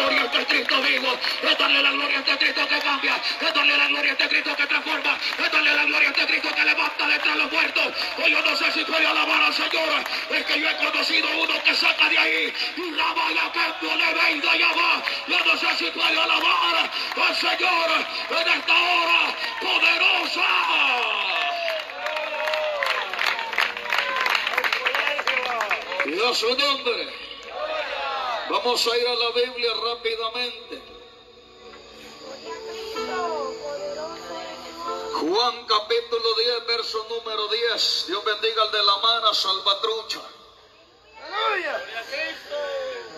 gloria a Cristo vivo. Es darle la gloria a este Cristo que cambia. Es darle la gloria a este Cristo que transforma. Es darle la gloria a este Cristo que levanta de entre los muertos. Hoy yo no sé si puede alabar al Señor. Es que yo he conocido uno que saca de ahí. Y la vaya que le venga allá va. Yo no sé si puede alabar al Señor en esta hora poderosa. Y a su nombre. Vamos a ir a la Biblia rápidamente. Juan capítulo 10, verso número 10. Dios bendiga al de la mano, salvatrucha.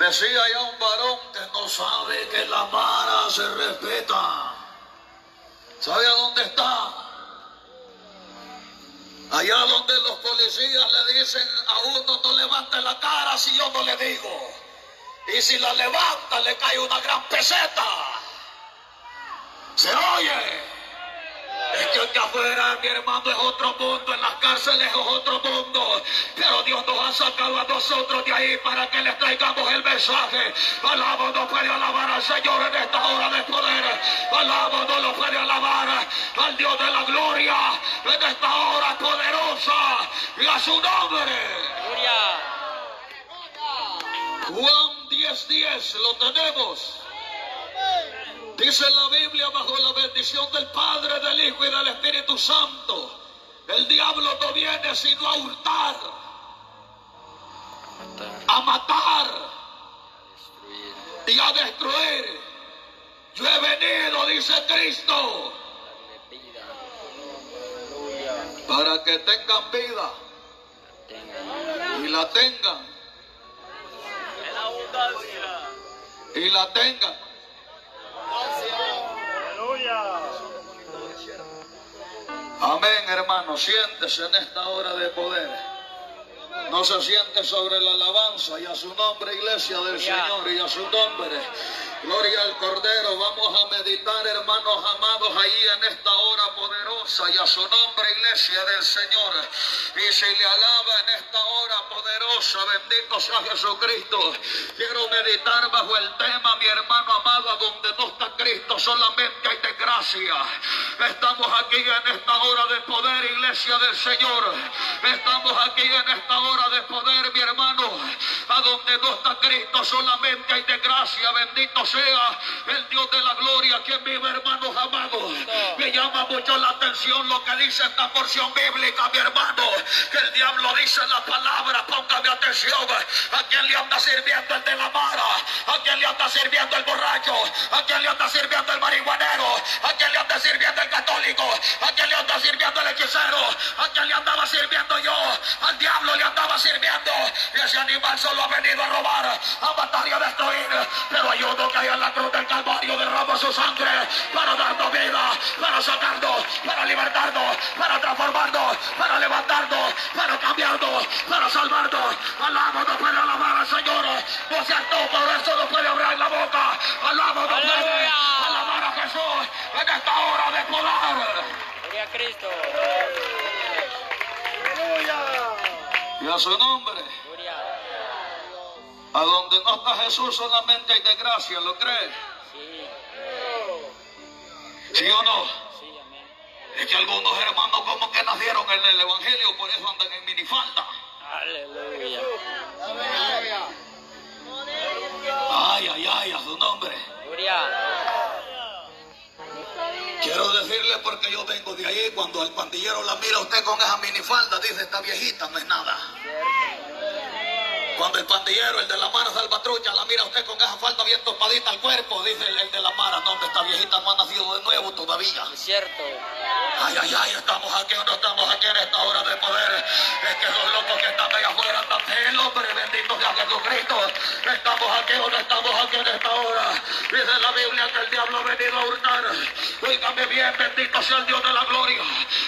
Decía ya un varón que no sabe que la mara se respeta. ¿Sabe a dónde está? Allá donde los policías le dicen a uno no levante la cara si yo no le digo. Y si la levanta le cae una gran peseta. ¿Se oye? Es que aquí afuera, mi hermano, es otro mundo, en las cárceles es otro mundo. Pero Dios nos ha sacado a nosotros de ahí para que les traigamos el mensaje. Alabo no puede alabar al Señor en esta hora de poder. Alabo no lo puede alabar al Dios de la gloria en esta hora poderosa y a su nombre. Juan 10:10, 10, lo tenemos. Dice la Biblia bajo la bendición del Padre, del Hijo y del Espíritu Santo. El diablo no viene sino a hurtar, a matar y a destruir. Yo he venido, dice Cristo, para que tengan vida y la tengan. Y la tengan Amén, hermano. Siéntese en esta hora de poder. No se siente sobre la alabanza y a su nombre, iglesia del Señor, y a su nombre. Gloria al Cordero. Vamos a meditar, hermanos amados, ahí en esta hora poderosa y a su nombre, iglesia del Señor. Y si le alaba en esta hora poderosa, bendito sea Jesucristo. Quiero meditar bajo el tema, mi hermano amado, a donde no está Cristo, solamente hay desgracia. Estamos aquí en esta hora de poder, iglesia del Señor. Estamos aquí en esta hora de poder, mi hermano, a donde no está Cristo, solamente hay desgracia. Bendito sea el Dios de la gloria, quien vive, hermanos amados. Me llama mucho la atención lo que dice esta porción bíblica, mi hermano. Que el diablo dice la palabra, póngame atención. ¿A quién le anda sirviendo el de la mara? ¿A quién le anda sirviendo el borracho? ¿A quién le anda sirviendo el marihuanero? ¿A quién le anda sirviendo el católico? ¿A quién le anda sirviendo el hechicero? ¿A quién le andaba sirviendo yo? Al diablo le andaba sirviendo. Y ese animal solo ha venido a robar, a matar y a destruir. Pero hay uno que en la cruz del Calvario derrama su sangre para darnos vida, para sacarnos, para libertarnos, para transformarnos, para levantarnos, para cambiarnos, para salvarnos. Alabo no puede alabar al Señor, no cierto, por eso no puede abrir la boca. Alabo no puede alabar a Jesús en esta hora de poder. Gloria a Cristo. Y a su nombre. A donde no está Jesús solamente hay desgracia, ¿lo cree? Sí. ¿Sí o no? Sí, amén. Es que algunos hermanos como que nacieron en el Evangelio, por eso andan en minifalda. Aleluya. Ay, ay, ay, a su nombre. Gloria. Quiero decirle porque yo vengo de ahí, cuando el pandillero la mira a usted con esa minifalda, dice, esta viejita no es nada. Cuando el pandillero, el de la mara salvatrucha, la mira usted con esa falda bien topadita al cuerpo, dice el, el de la mara, no, esta viejita no ha nacido de nuevo todavía. Es cierto. Ay, ay, ay, estamos aquí o no estamos aquí en esta hora de poder. Es que esos locos que están allá afuera andan el hombre, bendito sea Jesucristo. Estamos aquí o no estamos aquí en esta hora. Dice la Biblia que el diablo ha venido a hurtar. Oígame bien, bendito sea el Dios de la gloria.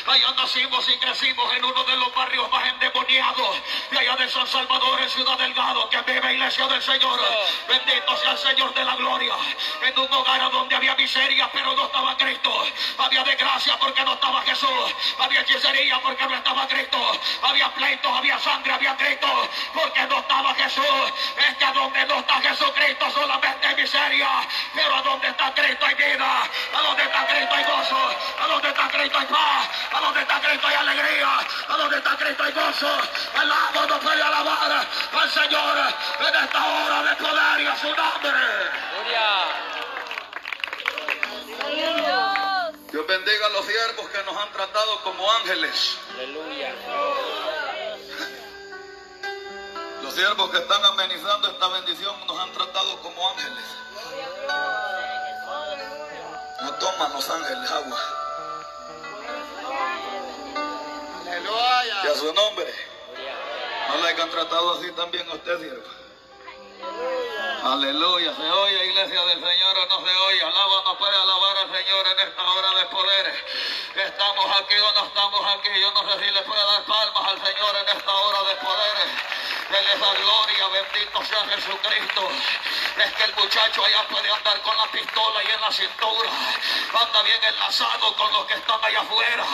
Allá nacimos y crecimos en uno de los barrios más endemoniados. De allá de San Salvador, en Ciudad delgado que vive la iglesia del Señor. Bendito sea el Señor de la gloria. En un hogar donde había miseria, pero no estaba Cristo. Había desgracia porque no estaba Jesús. Había hechicería porque no estaba Cristo. Había pleitos, había sangre, había Cristo porque no estaba Jesús. Es que a donde no está Jesucristo solamente hay miseria. Pero a donde está Cristo hay vida. A donde está Cristo hay gozo. A donde está Cristo hay paz. A donde está Cristo hay alegría. A donde está Cristo hay gozo. El lado no puede alabar al Señor en esta hora de poder y a su nombre. Gloria. Dios bendiga a los siervos que nos han tratado como ángeles. Aleluya. Los siervos que están amenizando esta bendición nos han tratado como ángeles. No toman los ángeles agua. Y a su nombre. No le han tratado así también a usted, siervo. Aleluya, se oye iglesia del Señor o no se oye. Alaba, no puede alabar al Señor en esta hora de poder. Estamos aquí o no estamos aquí. Yo no sé si le puede dar palmas al Señor en esta hora de poder. Él es la gloria, bendito sea Jesucristo. Es que el muchacho allá puede andar con la pistola y en la cintura. Anda bien enlazado con los que están allá afuera.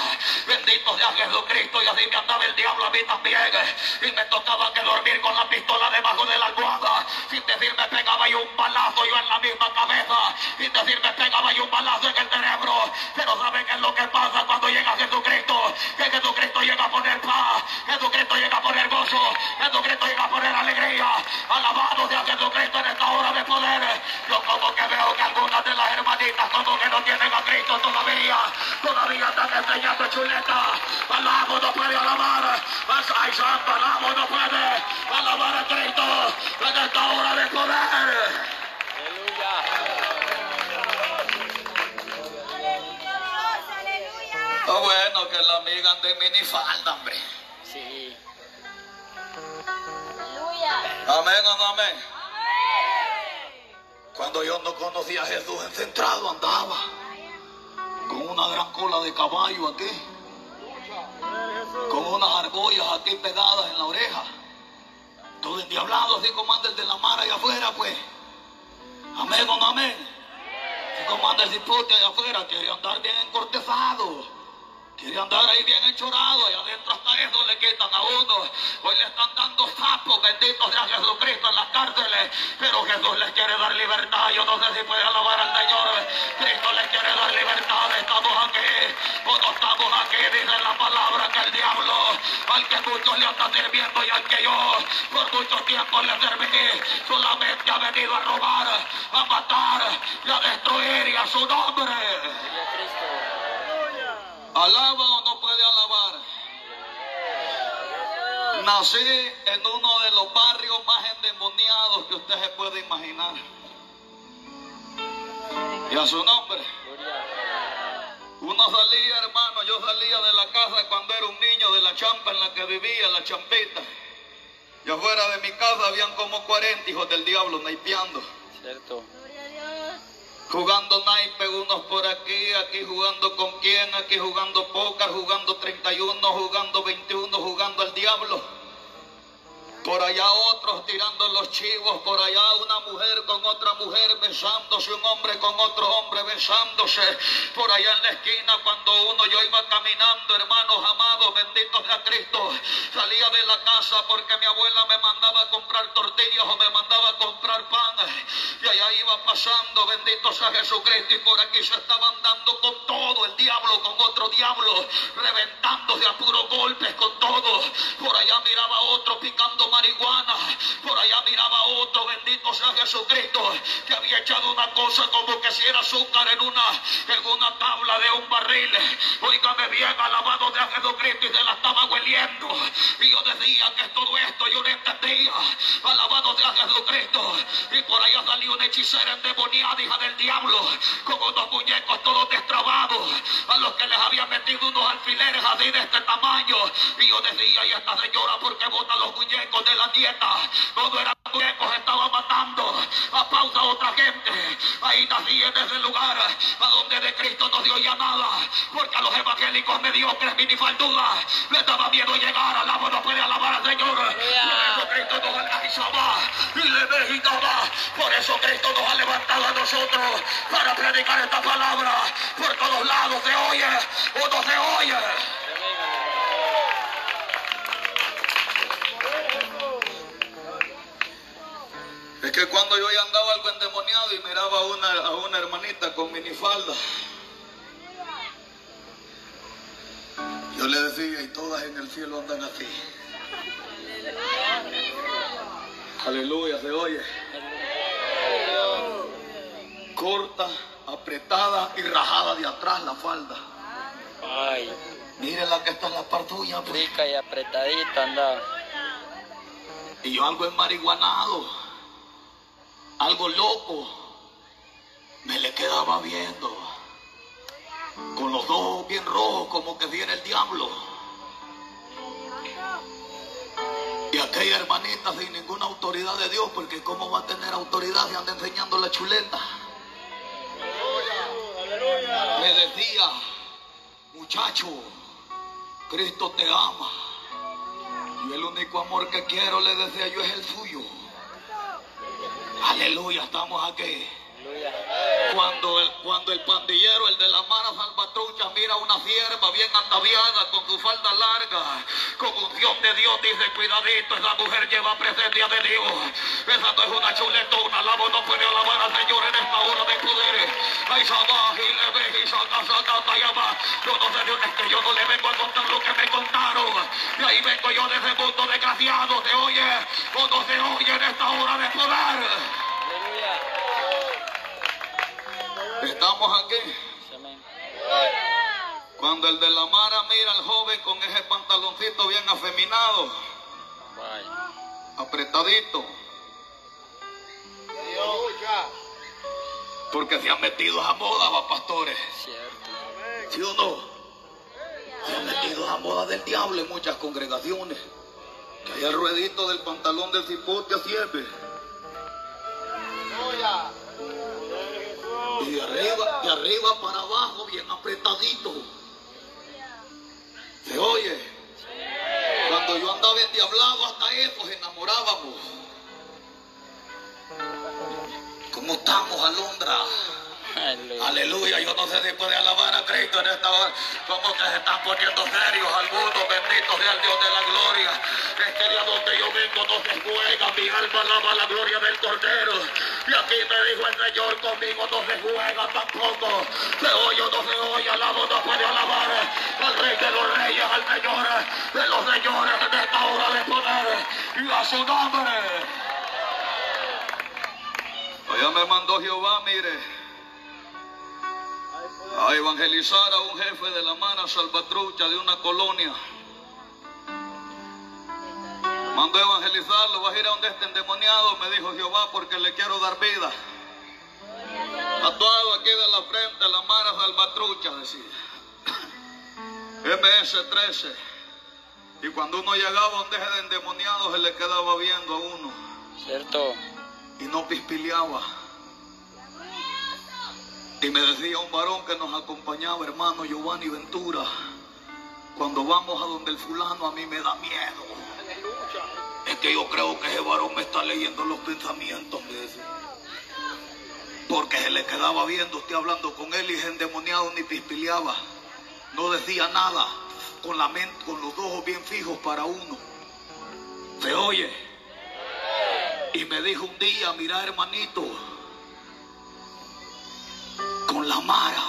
Bendito sea Jesucristo. Y así me andaba el diablo a mí también. Y me tocaba que dormir con la pistola debajo de la almohada. Sin decir me pegaba yo un balazo yo en la misma cabeza. Sin decir me pegaba yo un balazo en el cerebro. Pero ¿saben qué es lo que pasa cuando llega Jesucristo? Que Jesucristo llega a poner paz. Jesucristo llega a poner gozo. Jesucristo llega a poner alegría. Alabado sea Jesucristo en esta hora de poder. Yo como que veo que algunas de las hermanitas como que no tienen a Cristo todavía. Todavía están enseñando chuleta. Alabo no puede alabar. Ay, santo, alabo no puede alabar a Cristo en esta hora de poder. Aleluya. Está bueno que la amiga ande en minifalda, hombre. Sí. Amén o no amén. Cuando yo no conocía a Jesús, en centrado andaba. Con una gran cola de caballo aquí. Con unas argollas aquí pegadas en la oreja. Todo endiablado, así como anda el de la mar allá afuera, pues. Amén o no amén. Así como anda el cipote allá afuera, quiere andar bien encortezado. Quiere andar ahí bien enchorado, y adentro hasta eso le quitan a uno. Hoy le están dando sapos, benditos sea Jesucristo en las cárceles. Pero Jesús les quiere dar libertad. Yo no sé si puede alabar al Señor. Cristo les quiere dar libertad. Estamos aquí, o no estamos aquí, dice la palabra que el diablo, al que muchos le está sirviendo y al que yo por mucho tiempo le serví, solamente ha venido a robar, a matar y a destruir y a su nombre. ¿Alaba o no puede alabar? Nací en uno de los barrios más endemoniados que usted se puede imaginar. Y a su nombre. Uno salía, hermano, yo salía de la casa cuando era un niño de la champa en la que vivía, la champita. Y afuera de mi casa habían como 40 hijos del diablo naipeando. Cierto. Jugando naipe unos por aquí, aquí jugando con quién, aquí jugando póker, jugando 31, jugando 21, jugando al diablo. Por allá otros tirando los chivos, por allá una mujer con otra mujer besándose, un hombre con otro hombre besándose. Por allá en la esquina cuando uno yo iba caminando, hermanos amados, benditos sea Cristo, salía de la casa porque mi abuela me mandaba a comprar tortillas o me mandaba a comprar pan. Y allá iba pasando, bendito sea Jesucristo, y por aquí se estaban dando con todo, el diablo con otro diablo, reventándose a puros golpes con todo. Por allá miraba a otro picando marihuana, por allá miraba otro, bendito sea Jesucristo, que había echado una cosa como que si era azúcar en una, en una tabla de un barril. Óigame bien, alabado de Jesucristo, y se la estaba hueliendo. Y yo decía que todo esto, yo no entendía. Alabado de Jesucristo. Y por allá salió una hechicera endemoniada, hija del diablo, con unos muñecos todos destrabados, a los que les había metido unos alfileres así de este tamaño. Y yo decía, y esta señora, ¿por qué bota los muñecos de la nieta? No eran muñecos, estaba matando a pausa a otra gente. Ahí nací en ese lugar a donde de Cristo no dio ya nada, porque a los evangélicos mediocres minifaldudas les daba miedo llegar, alabo no puede alabar al Señor. Por eso Cristo nos organizaba y le visitaba. Por eso Cristo nos ha levantado a nosotros para predicar esta palabra. Por todos lados se oye o no se oye. Es que cuando yo ya andaba algo endemoniado y miraba a una, a una hermanita con minifalda, Yo le decía, y todas en el cielo andan así. Aleluya, se oye. Corta, apretada y rajada de atrás la falda. Ay, Mire la que está en la partuya, pues. rica y apretadita anda. Y yo algo enmariguanado, algo loco, me le quedaba viendo. Con los ojos bien rojos, como que viene el diablo. Y aquella hermanita sin ninguna autoridad de Dios, porque ¿cómo va a tener autoridad si anda enseñando la chuleta? Me decía, muchacho, Cristo te ama. Y el único amor que quiero, le decía yo, es el suyo. Aleluya, estamos aquí. Cuando el, cuando el pandillero, el de la mano salvatrucha, mira una sierva bien ataviada con su falda larga, con unción de Dios, dice, cuidadito, esa mujer lleva presencia de Dios. Esa no es una chuletona, alabo no puede alabar al Señor en esta hora de poder. Ay, sabá, y le ve, y saca, saca, tayama. Yo no sé de es que yo no le vengo a contar lo que me contaron. Y ahí vengo yo de ese mundo desgraciado, ¿se oye? O no se oye en esta hora de poder. Aleluya. Estamos aquí. Cuando el de la Mara mira al joven con ese pantaloncito bien afeminado, apretadito, porque se han metido a moda, va pastores. ¿sí o no? Se han metido a moda del diablo en muchas congregaciones. Que hay el ruedito del pantalón del cipote a sirve. Y de arriba, de arriba para abajo, bien apretadito. ¿Se oye? Cuando yo andaba endiablado, hasta eso se enamorábamos. ¿Cómo estamos, Alondra? Aleluya. Aleluya, yo no sé si puede alabar a Cristo en esta hora. Como que se están poniendo serios algunos, bendito sea el Dios de la gloria. Este día donde yo vengo no se juega, mi alma alaba la gloria del Cordero. Y aquí me dijo el Señor, conmigo no se juega tampoco. Se oye o no se oye, alabo no puede alabar al Rey de los Reyes, al Señor de los Señores en esta hora de poder. Y a su nombre. Allá me mandó Jehová, mire a evangelizar a un jefe de la mano salvatrucha de una colonia. Mandó a evangelizarlo, vas a ir a donde esté endemoniado, me dijo Jehová, porque le quiero dar vida. Tatuado aquí de la frente, la mano salvatrucha, decía. MS-13. Y cuando uno llegaba donde ese de endemoniado, se le quedaba viendo a uno Cierto. y no pispileaba. Y me decía un varón que nos acompañaba, hermano Giovanni Ventura, cuando vamos a donde el fulano a mí me da miedo. Es que yo creo que ese varón me está leyendo los pensamientos. Porque se le quedaba viendo, usted hablando con él y ese endemoniado ni pispileaba. No decía nada, con la mente, con los ojos bien fijos para uno. ¿Se oye? Y me dijo un día, mira hermanito, la mara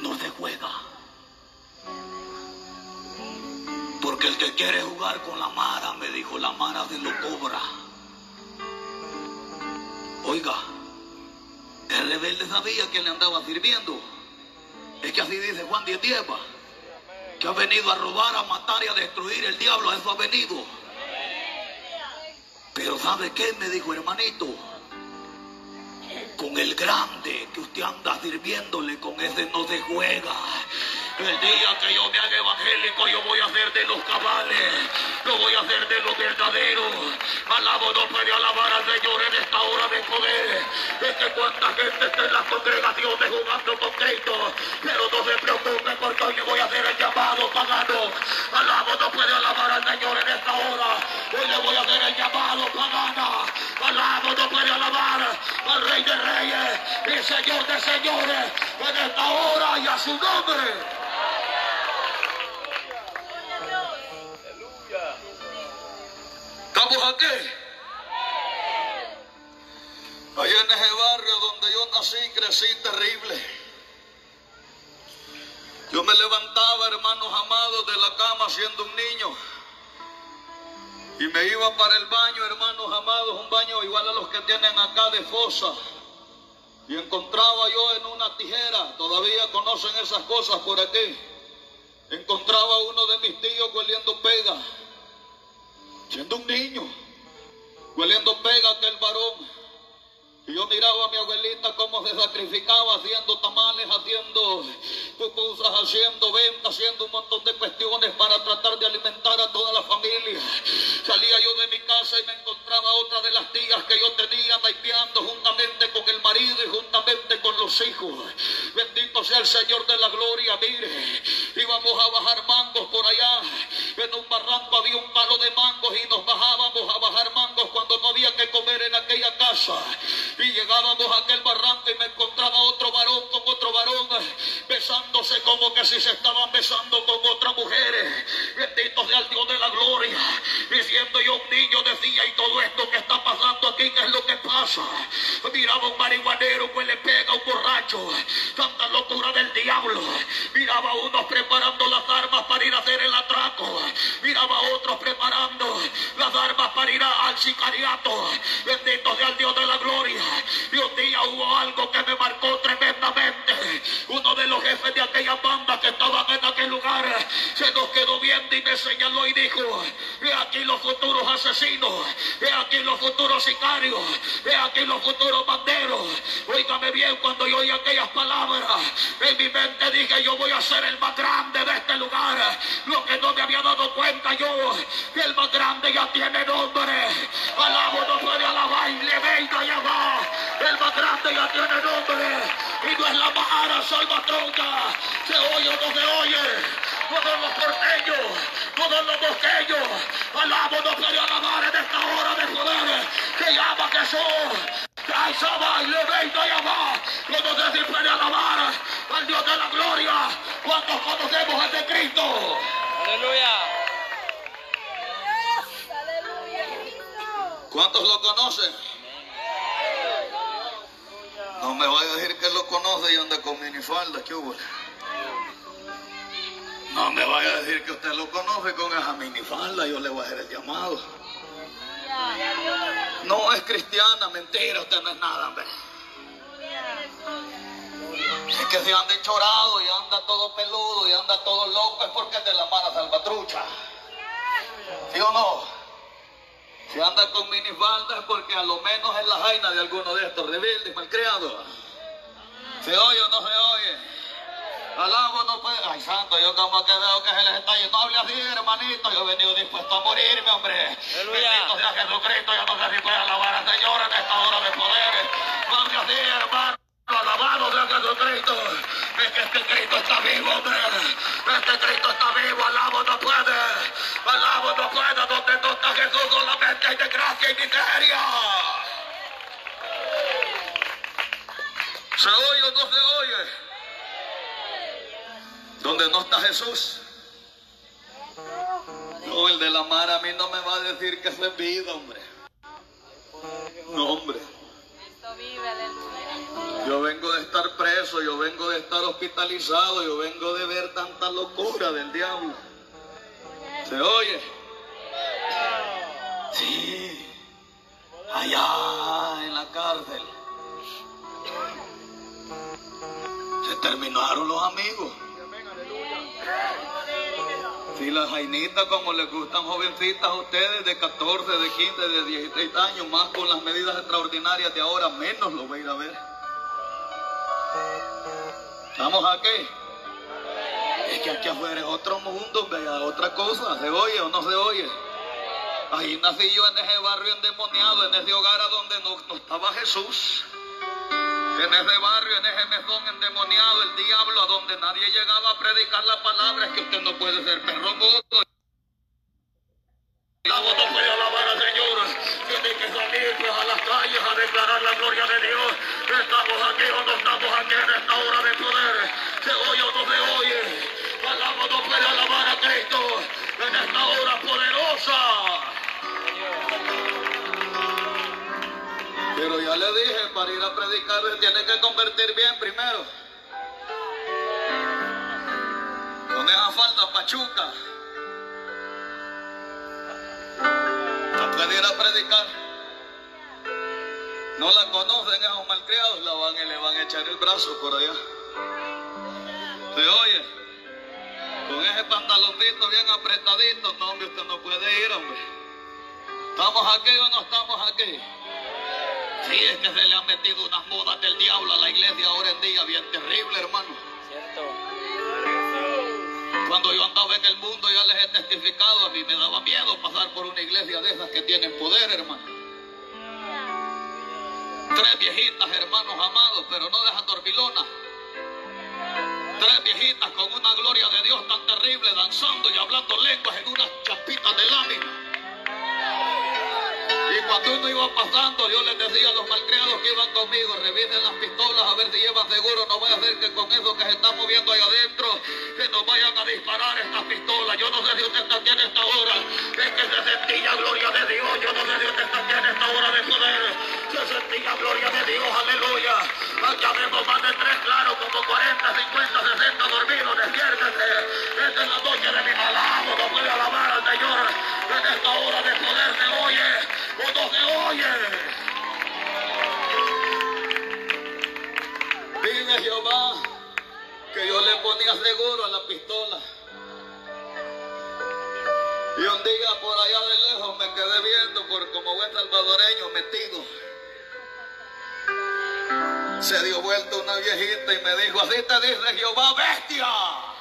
no se juega. Porque el que quiere jugar con la mara, me dijo la mara se lo cobra. Oiga, el rebelde sabía que le andaba sirviendo. Es que así dice Juan 10 Dieva, que ha venido a robar, a matar y a destruir el diablo, eso ha venido. Pero ¿sabe qué? Me dijo hermanito con el grande que usted anda sirviéndole, con ese no se juega. El día que yo me haga evangélico, yo voy a hacer de los cabales, lo voy a hacer de los verdaderos. Alabo no puede alabar al Señor en esta hora de poder. Es que cuánta gente está en las congregaciones jugando con Cristo, pero no se preocupe porque hoy voy a hacer el llamado pagano. Alabo no puede alabar al Señor en esta hora. Hoy le voy a hacer el llamado pagana. Alabo no puede alabar al Rey de Reyes y Señor de Señores en esta hora y a su nombre. ¿Estamos aquí? Allá en ese barrio donde yo nací, crecí terrible. Yo me levantaba, hermanos amados, de la cama siendo un niño. Y me iba para el baño, hermanos amados, un baño igual a los que tienen acá de fosa. Y encontraba yo en una tijera, todavía conocen esas cosas por aquí. Encontraba uno de mis tíos hueliendo pega, siendo un niño, hueliendo pega aquel varón. Yo miraba a mi abuelita cómo se sacrificaba haciendo tamales, haciendo pupusas, haciendo ventas, haciendo un montón de cuestiones para tratar de alimentar a toda la familia. Salía yo de mi casa y me encontraba otra de las tías que yo tenía taipeando juntamente con el marido y juntamente con los hijos. Bendito sea el Señor de la gloria, mire. Íbamos a bajar mangos por allá. En un barranco había un palo de mangos y nos bajábamos a bajar mangos cuando no había que comer en aquella casa. Y llegábamos a aquel barranco y me encontraba otro varón con otro varón besándose como que si se estaban besando con otra mujer. Bendito sea el Dios de la gloria. Diciendo yo un niño decía y todo esto que está pasando aquí, ¿qué es lo que pasa? Miraba un marihuanero que le pega un borracho. Tanta locura del diablo. Miraba a unos preparando las armas para ir a hacer el atraco. Miraba a otros preparando las armas para ir al sicariato. Bendito sea el Dios de los jefes de aquella banda que estaban en aquel lugar se nos quedó viendo y me señaló y dijo, he aquí los futuros asesinos, he aquí los futuros sicarios, he aquí los futuros banderos. Óigame bien, cuando yo oí aquellas palabras, en mi mente dije, yo voy a ser el más grande de este lugar. Lo que no me había dado cuenta yo, el más grande ya tiene nombre. Alabo no puede alabar y le venga allá va. El más grande ya tiene nombre. Y no es la Mahara Salvatronca. Se oye o no se oye. Todos los porteños, todos los bosqueños. Alabo no puede alabar en esta hora de poder. Que llama que son. Ay, Saba, y le venga allá va. Cuando se puede alabar al Dios de la gloria. ¿Cuántos conocemos a este Cristo? Aleluya. ¿Cuántos lo conocen? No me vaya a decir que lo conoce y anda con minifalda, ¿qué hubo? No me vaya a decir que usted lo conoce con esa minifalda, yo le voy a hacer el llamado. No es cristiana, mentira, usted no es nada, hombre. Es que se anda enchorado y anda todo peludo y anda todo loco es porque es de la mala salvatrucha. ¿Sí o no? Si anda con minifalda es porque a lo menos es la jaina de alguno de estos rebeldes malcriados. ¿Se oye o no se oye? Alabo no puede. Ay, santo, yo como que veo que se les está yendo. No hable así, hermanito. Yo he venido dispuesto a morirme, hombre. Aleluya. Bendito sea Jesucristo. Yo no sé si puede alabar al Señor en esta hora de poder. No hable así, hermano. Alabado sea Jesucristo. Es que este Cristo está vivo, hombre. Este Cristo está vivo. Alabo no puede. Alabo no puede. Está Jesús solamente hay desgracia y miseria. ¿Se oye o no se oye? Donde no está Jesús. No, el de la mar a mí no me va a decir que es vida, hombre. No, hombre. Yo vengo de estar preso, yo vengo de estar hospitalizado, yo vengo de ver tanta locura del diablo. ¿Se oye? Sí. Allá en la cárcel. Se terminaron los amigos. Si las jainitas como les gustan jovencitas a ustedes de 14, de 15, de 16 años, más con las medidas extraordinarias de ahora, menos lo voy a ir a ver. ¿Estamos aquí? Es que aquí afuera es otro mundo, vea, otra cosa, ¿se oye o no se oye? Ahí nací yo en ese barrio endemoniado, en ese hogar a donde no, no estaba Jesús. En ese barrio, en ese mesón endemoniado, el diablo, a donde nadie llegaba a predicar la palabra, es que usted no puede ser perro mudo. La voz no puede alabar al Señor. Tiene que salir pues, a las calles a declarar la gloria de Dios. Estamos aquí o no estamos aquí en esta hora de poder. Se oye o no se oye. Alaba no puede alabar Pero ya le dije, para ir a predicar tiene que convertir bien primero. Pachuca. No puede ir a predicar. No la conocen esos malcriados, la van y le van a echar el brazo por allá. ¿Se oye? Con ese pantaloncito bien apretadito, no, hombre, usted no puede ir, hombre. ¿Estamos aquí o no estamos aquí? Sí, es que se le han metido unas modas del diablo a la iglesia ahora en día, bien terrible, hermano. Cierto. Cuando yo andaba en el mundo ya les he testificado, a mí me daba miedo pasar por una iglesia de esas que tienen poder, hermano. Tres viejitas, hermanos amados, pero no dejan dormilonas. Tres viejitas con una gloria de Dios tan terrible, danzando y hablando lenguas en unas chapitas de lámina. Cuando uno iba pasando, yo les decía a los malcriados que iban conmigo, revisen las pistolas a ver si llevan seguro, no vaya a ser que con eso que se está moviendo ahí adentro, que nos vayan a disparar estas pistolas. Yo no sé si usted está aquí en esta hora, es que se sentía gloria de Dios, yo no sé si usted está aquí en esta hora de poder, se sentía gloria de Dios, aleluya. Acá vemos más de tres, claro, como 40, 50, 60 dormidos, despiértese. Esta es la noche de mi alabo, no puede alabar al Señor. En esta hora de poder se oye, o no se oye. Vive Jehová, que yo le ponía seguro a la pistola. Y un día por allá de lejos me quedé viendo por como buen salvadoreño metido. Se dio vuelta una viejita y me dijo, así te dice Jehová, bestia.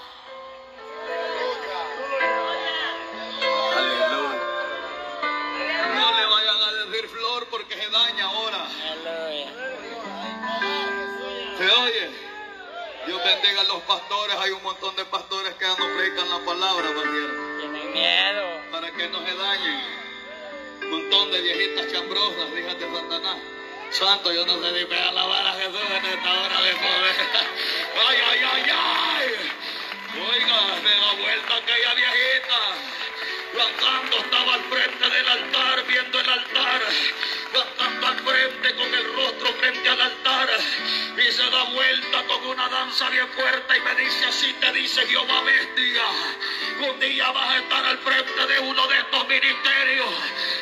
Bendiga a los pastores. Hay un montón de pastores que ya no predican la palabra, ¿verdad? Tienen miedo. Para que no se dañen. Un montón de viejitas chambrosas, hijas de Satanás. Santo, yo no sé ni pegar alabar a Jesús en esta hora de poder. ¡Ay, ay, ay, ay! Oiga, se da vuelta aquella viejita. Cantando estaba al frente del altar, viendo el altar. Cantando al frente con el rostro frente al altar. Y se da vuelta con una danza bien fuerte y me dice, así te dice Jehová bestia. Un día vas a estar al frente de uno de estos ministerios,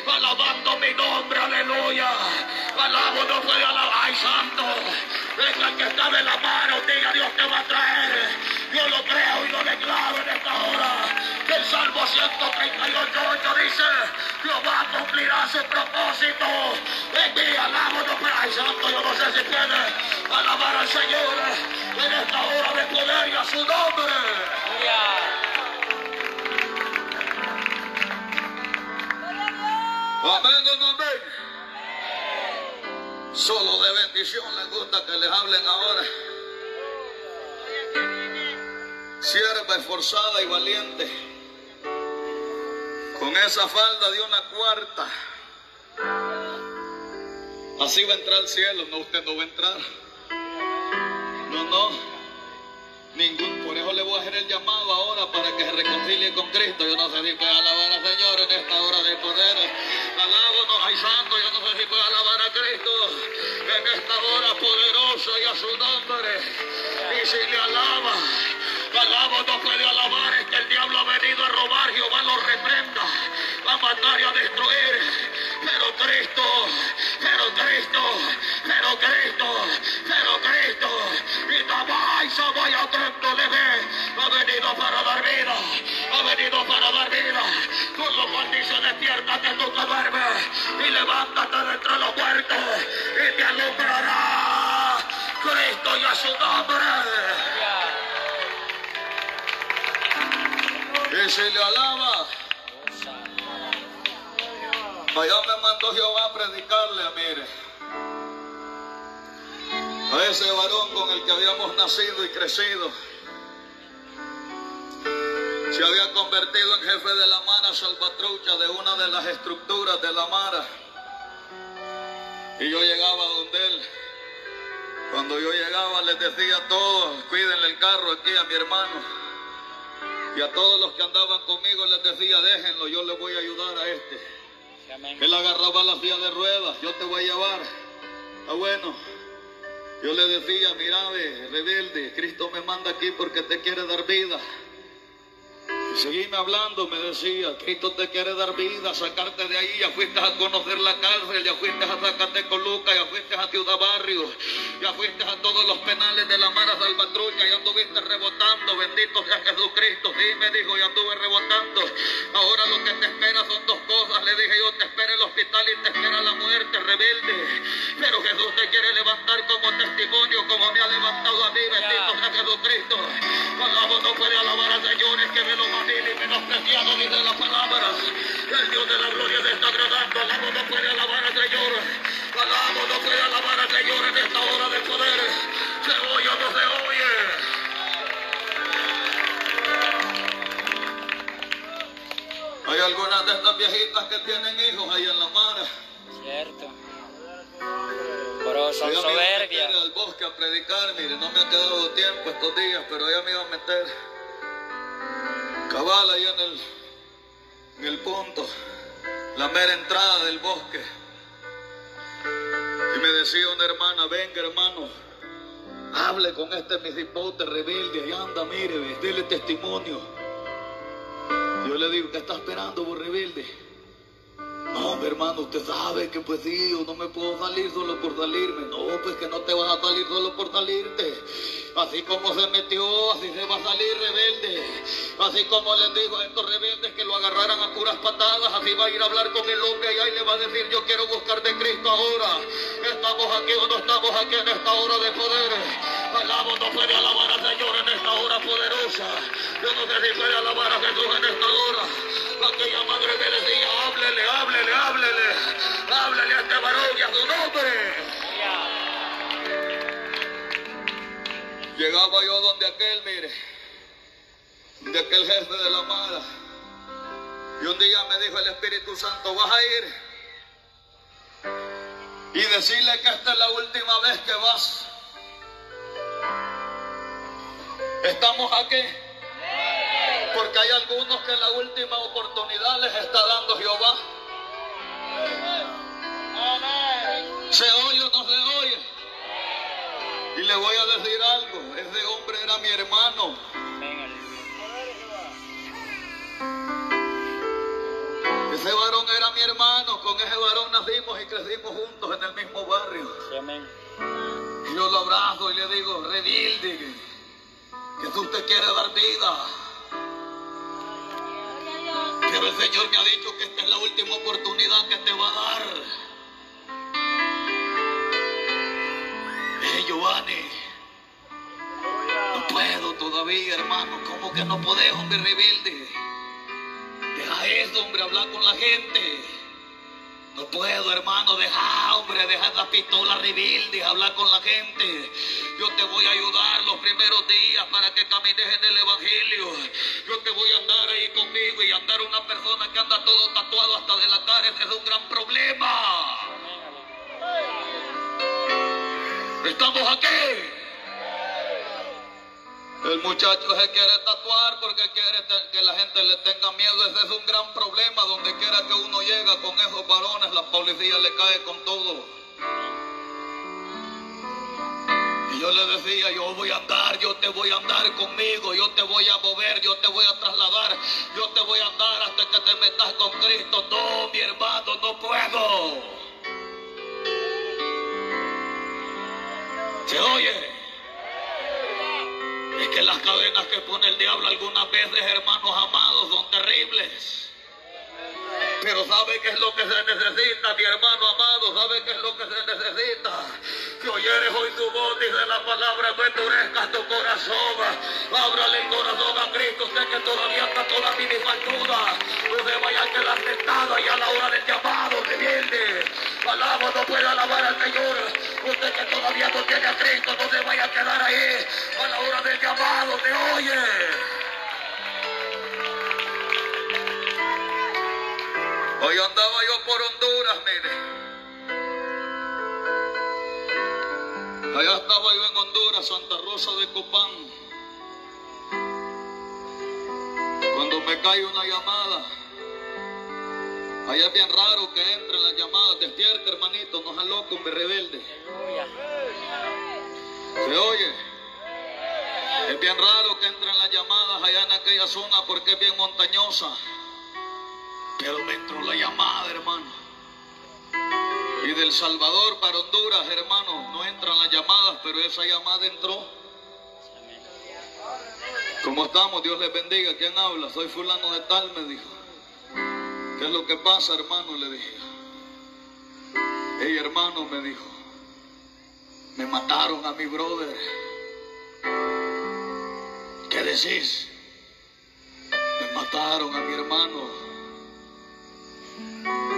alabando mi nombre, aleluya. Alabo no puede alabar, ay santo. Venga que está de la mano, diga Dios te va a traer. Yo lo creo y lo declaro en esta hora. Que el Salmo 138 dice, Jehová cumplirá su propósito. En mí puede, ay santo, yo no sé si puede alabar al Señor en esta hora de poder y a su nombre. Amén, amén. Solo de bendición les gusta que les hablen ahora. Sierva esforzada y valiente. Con esa falda de una cuarta. Así va a entrar al cielo. No, usted no va a entrar. No, no. Ningún, por eso le voy a hacer el llamado ahora para que se reconcilie con Cristo. Yo no sé si puede alabar al Señor en esta hora de poder. Alábanos, ay santo, yo no sé si puede alabar a Cristo en esta hora poderosa y a su nombre. Y si le alaba, alabo no puede alabar, es que el diablo ha venido a robar, Jehová lo reprenda, a matar y a destruir. Pero Cristo, pero Cristo, pero Cristo, pero Cristo, y Tamay Samaya Cristo le ve, ha venido para dar vida, ha venido para dar vida, con lo cual dice despiértate tú que duermes, y levántate de entre los muertos, y te alumbrará Cristo y a su nombre. Y si le alaba, allá me mandó Jehová a predicarle, mire. A ese varón con el que habíamos nacido y crecido. Se había convertido en jefe de la Mara Salvatrucha, de una de las estructuras de la Mara. Y yo llegaba donde él. Cuando yo llegaba les decía a todos, cuídenle el carro aquí a mi hermano. Y a todos los que andaban conmigo les decía, déjenlo, yo les voy a ayudar a este. Él agarraba la silla de ruedas, yo te voy a llevar. Ah, bueno. Yo le decía, mira, rebelde, Cristo me manda aquí porque te quiere dar vida. Seguime hablando, me decía, Cristo te quiere dar vida, sacarte de ahí, ya fuiste a conocer la cárcel, ya fuiste a Zacatecoluca, ya fuiste a Ciudad Barrio, ya fuiste a todos los penales de la Mara Salvatrucha, ya anduviste rebotando, bendito sea Jesucristo, sí me dijo, ya anduve rebotando, ahora lo que te espera son dos cosas, le dije yo, te espera el hospital y te espera la muerte, rebelde, pero Jesús te quiere levantar como testimonio, como me ha levantado a mí, bendito sea Jesucristo, Alabo no puede alabar que me lo vil y menospreciado, dice la palabra. El Dios de la gloria se está agradando. Alabo no puede alabar al Señor. Alabo no puede alabar al Señor en esta hora de poder. ¿Se oye o no se oye? Hay algunas de estas viejitas que tienen hijos ahí en la mar. Cierto. Pero son Ella me iba a meter soberbias. al bosque a predicar, mire, no me ha quedado tiempo estos días, pero ella me iba a meter cabal ahí en el, en el punto, la mera entrada del bosque. Y me decía una hermana, venga hermano, hable con este misipote rebelde, ahí anda, mire, ve, dele testimonio. Yo le digo, ¿qué está esperando vos rebelde? No, mi hermano, usted sabe que pues sí, yo no me puedo salir solo por salirme. No, pues que no te vas a salir solo por salirte. Así como se metió, así se va a salir rebelde. Así como les dijo a estos rebeldes que lo agarraran a puras patadas, así va a ir a hablar con el hombre allá y le va a decir, yo quiero buscar de Cristo ahora. Estamos aquí o no estamos aquí en esta hora de poder. Alabo no puede alabar al Señor en esta hora poderosa. Yo no sé si puede alabar a Jesús en esta hora. Aquella madre me decía, háblele, háblele, háblele. Háblele a este varón y a su nombre. Llegaba yo donde aquel, mire, de aquel jefe de la mala. Y un día me dijo el Espíritu Santo, vas a ir y decirle que esta es la última vez que vas. ¿Estamos aquí? Porque hay algunos que la última oportunidad les está dando ¿Se oye o no se oye? Y le voy a decir algo, ese hombre era mi hermano. Ese varón era mi hermano, con ese varón nacimos y crecimos juntos en el mismo barrio. Y yo lo abrazo y le digo, rebilde, Jesús te quiere dar vida. Pero el Señor me ha dicho que esta es la última oportunidad que te va a dar. Giovanni, no puedo todavía, hermano. ¿Cómo que no podés, hombre rebelde? Deja eso, hombre, hablar con la gente. No puedo, hermano, deja, hombre, deja esa pistola rebelde, hablar con la gente. Yo te voy a ayudar los primeros días para que camines en el Evangelio. Yo te voy a andar ahí conmigo y andar una persona que anda todo tatuado hasta de la cara, ese es un gran problema. ¿Estamos aquí? El muchacho se quiere tatuar porque quiere que la gente le tenga miedo. Ese es un gran problema. Donde quiera que uno llega con esos varones, la policía le cae con todo. Y yo le decía, yo voy a andar, yo te voy a andar conmigo, yo te voy a mover, yo te voy a trasladar, yo te voy a andar hasta que te metas con Cristo. No, mi hermano, no puedo. ¿Se oye? Es que las cadenas que pone el diablo algunas veces, hermanos amados, son terribles. Pero ¿sabe qué es lo que se necesita, mi hermano amado? ¿Sabe qué es lo que se necesita? Que oyeres hoy tu voz, dice la palabra, no endurezcas tu corazón. Ábrale el corazón a Cristo, usted que todavía está toda minifaltuda. No se vaya a quedar sentado y a la hora del llamado, rebelde. Alaba, no puede alabar al Señor. Usted que todavía no tiene a Cristo, no se vaya a quedar ahí. A la hora del llamado, te oye. Hoy andaba yo por Honduras, mire. Allá estaba yo en Honduras, Santa Rosa de Copán. Cuando me cae una llamada, allá es bien raro que entren las llamadas. Despierta, hermanito, no seas loco, hombre rebelde. ¿Se oye? Es bien raro que entren las llamadas allá en aquella zona porque es bien montañosa. Pero me entró la llamada, hermano. Y del Salvador para Honduras, hermano, no entran las llamadas, pero esa llamada entró. ¿Cómo estamos? Dios les bendiga. ¿Quién habla? Soy fulano de tal, me dijo. ¿Qué es lo que pasa, hermano? Le dije. Hey, hermano, me dijo. Me mataron a mi brother. ¿Qué decís? Me mataron a mi hermano.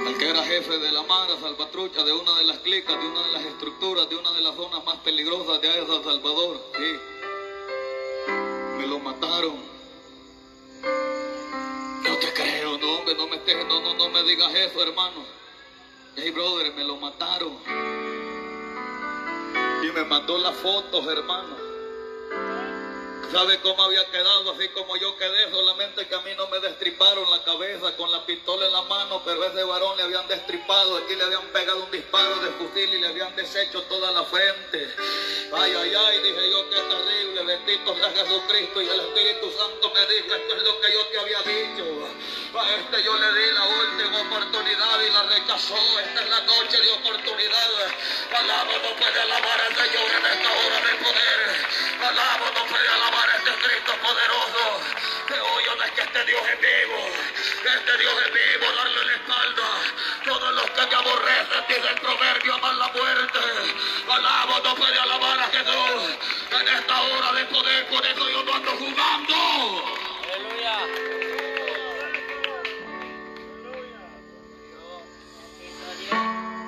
El que era jefe de la Mara Salvatrucha, de una de las clicas, de una de las estructuras, de una de las zonas más peligrosas de El Salvador. Sí. Me lo mataron. No me digas eso, hermano. Hey, brother, me lo mataron. Y me mandó las fotos, hermano. ¿Sabe cómo había quedado? Así como yo quedé, solamente que a mí no me destriparon la cabeza con la pistola en la mano, pero ese varón le habían destripado, aquí le habían pegado un disparo de fusil y le habían deshecho toda la frente. Ay, ay, ay, dije yo, qué terrible, bendito sea Jesucristo y el Espíritu Santo me dijo, esto es lo que yo te había dicho. A este yo le di la última oportunidad y la rechazó. Esta es la noche de oportunidad. Alaba no puede alabar al Señor en esta hora de poder. Alaba no puede alabar este Cristo poderoso. Que hoy no es que este Dios es vivo. Este Dios es vivo, darle la espalda. Todos los que me aborrecen, dice el proverbio, aman la muerte. Alaba no puede alabar a Jesús. En esta hora de poder, por eso yo no ando jugando. Aleluya.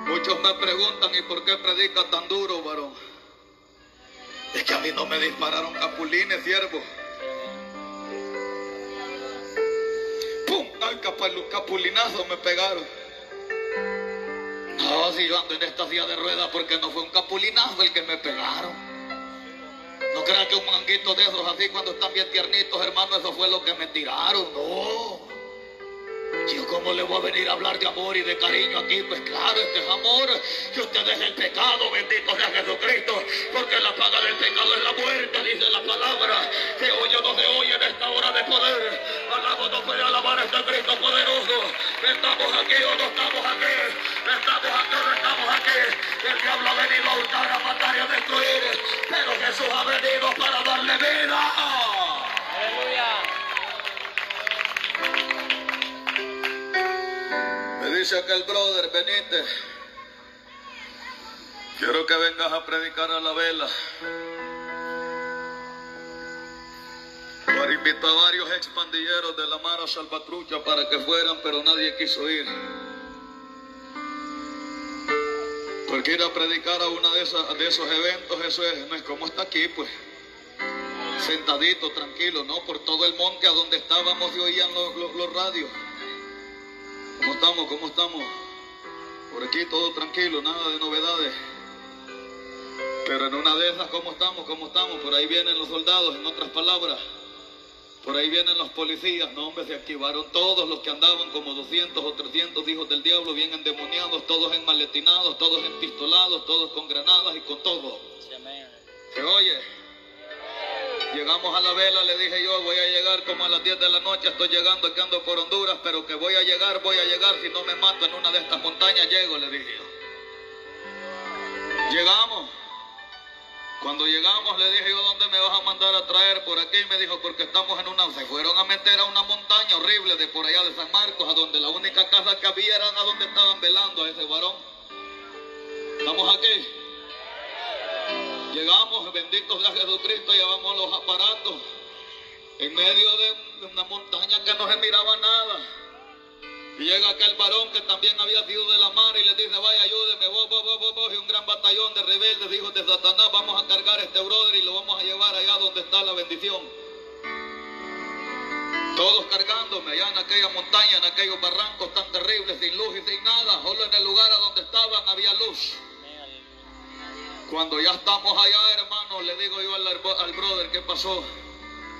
Muchos me preguntan, ¿y por qué predica tan duro, varón? Es que a mí no me dispararon capulines, siervo. ¡Pum! Al capulinazo me pegaron. No, si yo ando en esta silla de ruedas porque no fue un capulinazo el que me pegaron. No crean que un manguito de esos así cuando están bien tiernitos, hermano, eso fue lo que me tiraron. No. Yo cómo le voy a venir a hablar de amor y de cariño aquí, pues claro, este es amor, que usted deje el pecado, bendito sea Jesucristo, porque la paga del pecado es la muerte, dice la palabra, que hoy no se oye en esta hora de poder, alabo no puede alabar a este Cristo poderoso, estamos aquí o no estamos aquí, estamos aquí o no estamos aquí, el diablo ha venido a hurtar, a matar y a destruir, pero Jesús ha venido para darle vida. Dice aquel brother, venite. Quiero que vengas a predicar a la vela. Para invitar a varios expandilleros de la Mara Salvatrucha para que fueran, pero nadie quiso ir. Porque ir a predicar a uno de, de esos eventos, eso es, no es como está aquí, pues. Sentadito, tranquilo, ¿no? Por todo el monte a donde estábamos y oían los radios. ¿Cómo estamos? ¿Cómo estamos? Por aquí todo tranquilo, nada de novedades. Pero en una de esas, ¿cómo estamos? ¿Cómo estamos? Por ahí vienen los soldados, en otras palabras. Por ahí vienen los policías, no hombre, se activaron todos los que andaban como 200 o 300 hijos del diablo, bien endemoniados, todos enmaletinados, todos empistolados, todos con granadas y con todo. ¿Se oye? Llegamos a la vela, le dije yo, voy a llegar como a las 10 de la noche, estoy llegando, que ando por Honduras, pero que voy a llegar, voy a llegar, si no me mato en una de estas montañas, llego, le dije yo. Llegamos. Cuando llegamos le dije yo, ¿dónde me vas a mandar a traer? Por aquí me dijo, porque estamos en una... Se fueron a meter a una montaña horrible de por allá de San Marcos, a donde la única casa que había era a donde estaban velando a ese varón. Estamos aquí. Llegamos, benditos sea Jesucristo, llevamos los aparatos en medio de una montaña que no se miraba nada. Y llega aquel varón que también había sido de la mar y le dice, vaya, ayúdeme, vos, vos, vos, vos, y un gran batallón de rebeldes, hijos de Satanás, vamos a cargar a este brother y lo vamos a llevar allá donde está la bendición. Todos cargándome allá en aquella montaña, en aquellos barrancos tan terribles, sin luz y sin nada, solo en el lugar a donde estaban había luz. Cuando ya estamos allá, hermano, le digo yo al, brother qué pasó.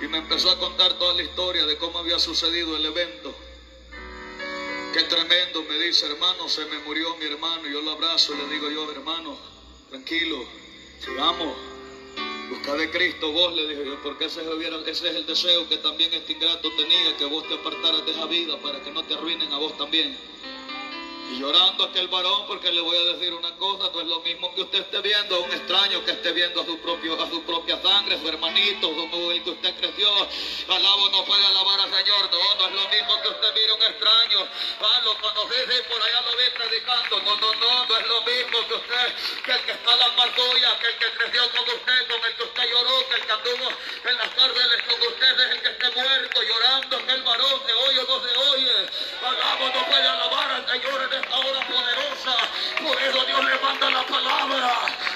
Y me empezó a contar toda la historia de cómo había sucedido el evento. Qué tremendo, me dice, hermano, se me murió mi hermano. Yo lo abrazo y le digo yo, hermano, tranquilo, sigamos. Busca de Cristo vos, le dije yo, porque ese, ese es el deseo que también este ingrato tenía, que vos te apartaras de esa vida para que no te arruinen a vos también. Y llorando aquel varón, porque le voy a decir una cosa, no es lo mismo que usted esté viendo a un extraño que esté viendo a su propio, a su propia sangre, su hermanito, como el que usted creció. Alabo no puede alabar al Señor, no, no es lo mismo que usted mire a un extraño. Ah, lo conocí y por allá lo vi predicando. No, no, no, no es lo mismo que usted, que el que está a la par que el que creció con usted, con el que usted lloró, que el que anduvo en las cárceles con usted es el que esté muerto, llorando, que el varón se oye o no se oye. Alabo no puede alabar al Señor en esta hora poderosa. Por eso Dios le manda la palabra.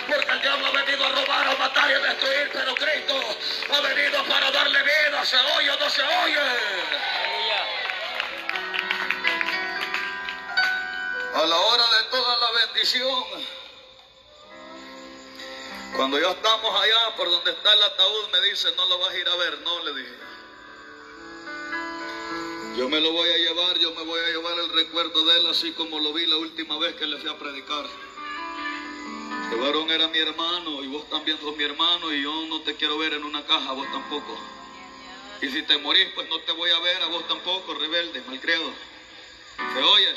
Porque el diablo ha venido a robar, a matar y a destruir. Pero Cristo ha venido para darle vida. ¿Se oye o no se oye? A la hora de toda la bendición. Cuando ya estamos allá por donde está el ataúd, me dice, no lo vas a ir a ver. No, le dije. Yo me lo voy a llevar, yo me voy a llevar el recuerdo de él así como lo vi la última vez que le fui a predicar. Este varón era mi hermano y vos también sos mi hermano y yo no te quiero ver en una caja, vos tampoco. Y si te morís, pues no te voy a ver a vos tampoco, rebelde, malcriado. ¿Se oye?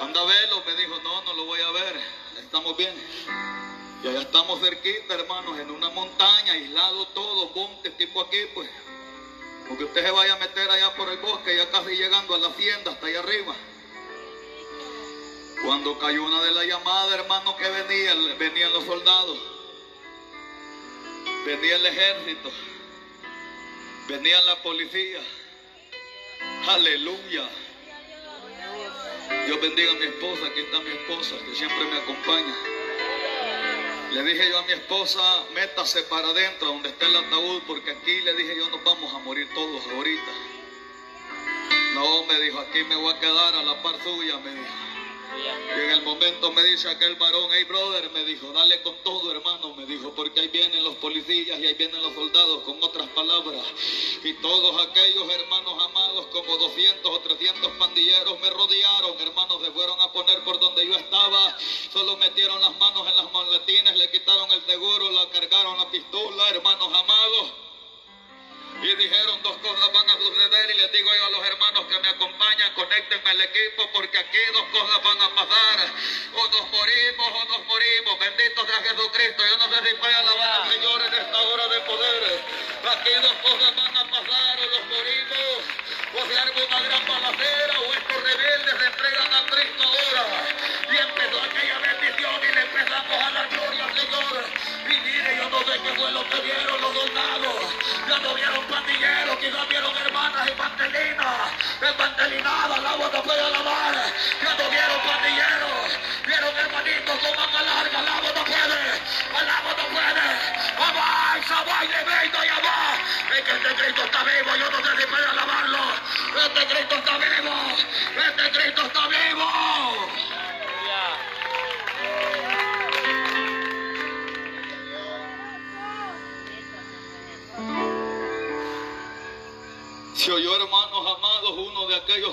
Anda a verlo, me dijo, no, no lo voy a ver, estamos bien. Y allá estamos cerquita, hermanos, en una montaña, aislado todo, monte, tipo aquí, pues. Porque usted se vaya a meter allá por el bosque, ya casi llegando a la hacienda, hasta allá arriba. Cuando cayó una de las llamadas, hermano, que venía, venían los soldados, venía el ejército, venía la policía. Aleluya. Dios bendiga a mi esposa, aquí está mi esposa, que siempre me acompaña. Le dije yo a mi esposa, métase para adentro donde está el ataúd, porque aquí le dije yo nos vamos a morir todos ahorita. No, me dijo, aquí me voy a quedar a la par suya, me dijo. Y en el momento me dice aquel varón, hey brother, me dijo, dale con todo hermano, me dijo, porque ahí vienen los policías y ahí vienen los soldados, con otras palabras. Y todos aquellos hermanos amados, como 200 o 300 pandilleros, me rodearon, hermanos, se fueron a poner por donde yo estaba, solo metieron las manos en las maletines, le quitaron el seguro, la cargaron la pistola, hermanos amados. Y dijeron dos cosas van a suceder y les digo yo a los hermanos que me acompañan, conéctenme al equipo porque aquí dos cosas van a pasar. O nos morimos o nos morimos. Bendito sea Jesucristo. Yo no sé si puede alabar al Señor en esta hora de poder. Aquí dos cosas van a pasar o nos morimos. O se arma una gran balacera o estos rebeldes se entregan a Cristo ahora. Empezó aquella bendición y le empezamos a dar gloria al Señor. Y mire, yo no sé qué fue lo que vieron los soldados. Ya no vieron pandilleros, quizás vieron hermanas evangelinas, evangelinadas, la voz no puede alabar. Ya no vieron pandilleros, vieron hermanitos con manga larga, la voz no puede, la voz no puede. Avanza, baile, venga y va. Es que este Cristo está vivo, yo no sé si puede alabarlo. Este Cristo está vivo, este Cristo está vivo.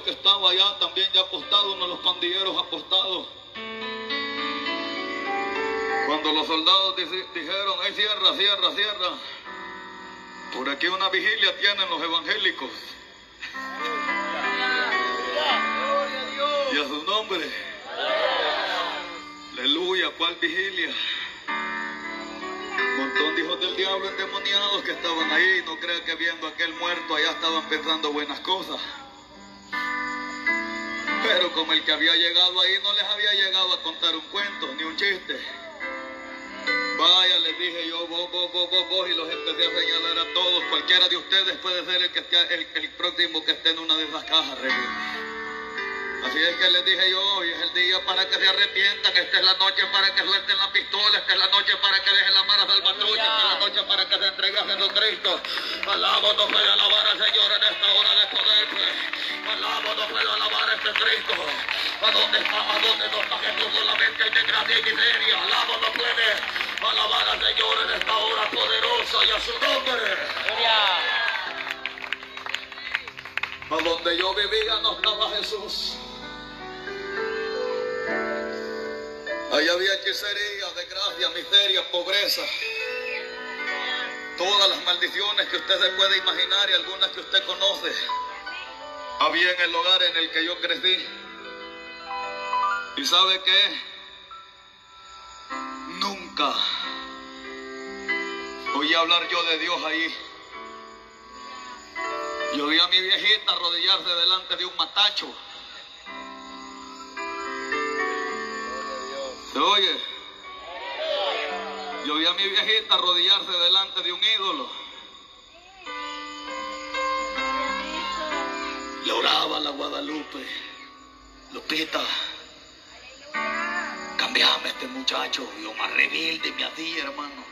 Que estaba allá también ya apostado, uno de los pandilleros apostados. Cuando los soldados dijeron, ay, cierra, cierra, cierra. Por aquí una vigilia tienen los evangélicos. Y a su nombre. Aleluya, ¿cuál vigilia? Un montón de hijos del diablo endemoniados que estaban ahí, no crean que viendo aquel muerto allá estaban pensando buenas cosas. Pero como el que había llegado ahí no les había llegado a contar un cuento ni un chiste. Vaya, les dije yo, vos, vos, vos, vos, vos, y los empecé a señalar a todos. Cualquiera de ustedes puede ser el, que esté, el, próximo que esté en una de esas cajas, rey. Así es que les dije yo, hoy es el día para que se arrepientan, esta es la noche para que suelten la pistola, esta es la noche para que dejen la mano salvatrucha, esta es la noche para que se entregue a Jesucristo. Alabo no puede alabar al Señor en esta hora de poder, pues. Alabo no puede alabar a este Cristo. ¿A dónde está? ¿A dónde no está Jesús? Solamente hay desgracia y miseria. Alabo no puede alabar al Señor en esta hora poderosa y a su nombre. A donde yo vivía no estaba Jesús. Ahí había hechicería, desgracia, miseria, pobreza. todas las maldiciones que usted se puede imaginar y algunas que usted conoce. Había en el hogar en el que yo crecí. ¿Y sabe qué? Nunca oí hablar yo de Dios ahí. Yo vi a mi viejita arrodillarse delante de un matacho. ¿Se oye? Yo vi a mi viejita arrodillarse delante de un ídolo. Le oraba a la Guadalupe. Lupita, cambiame a este muchacho. Yo más rebelde me hacía, hermano.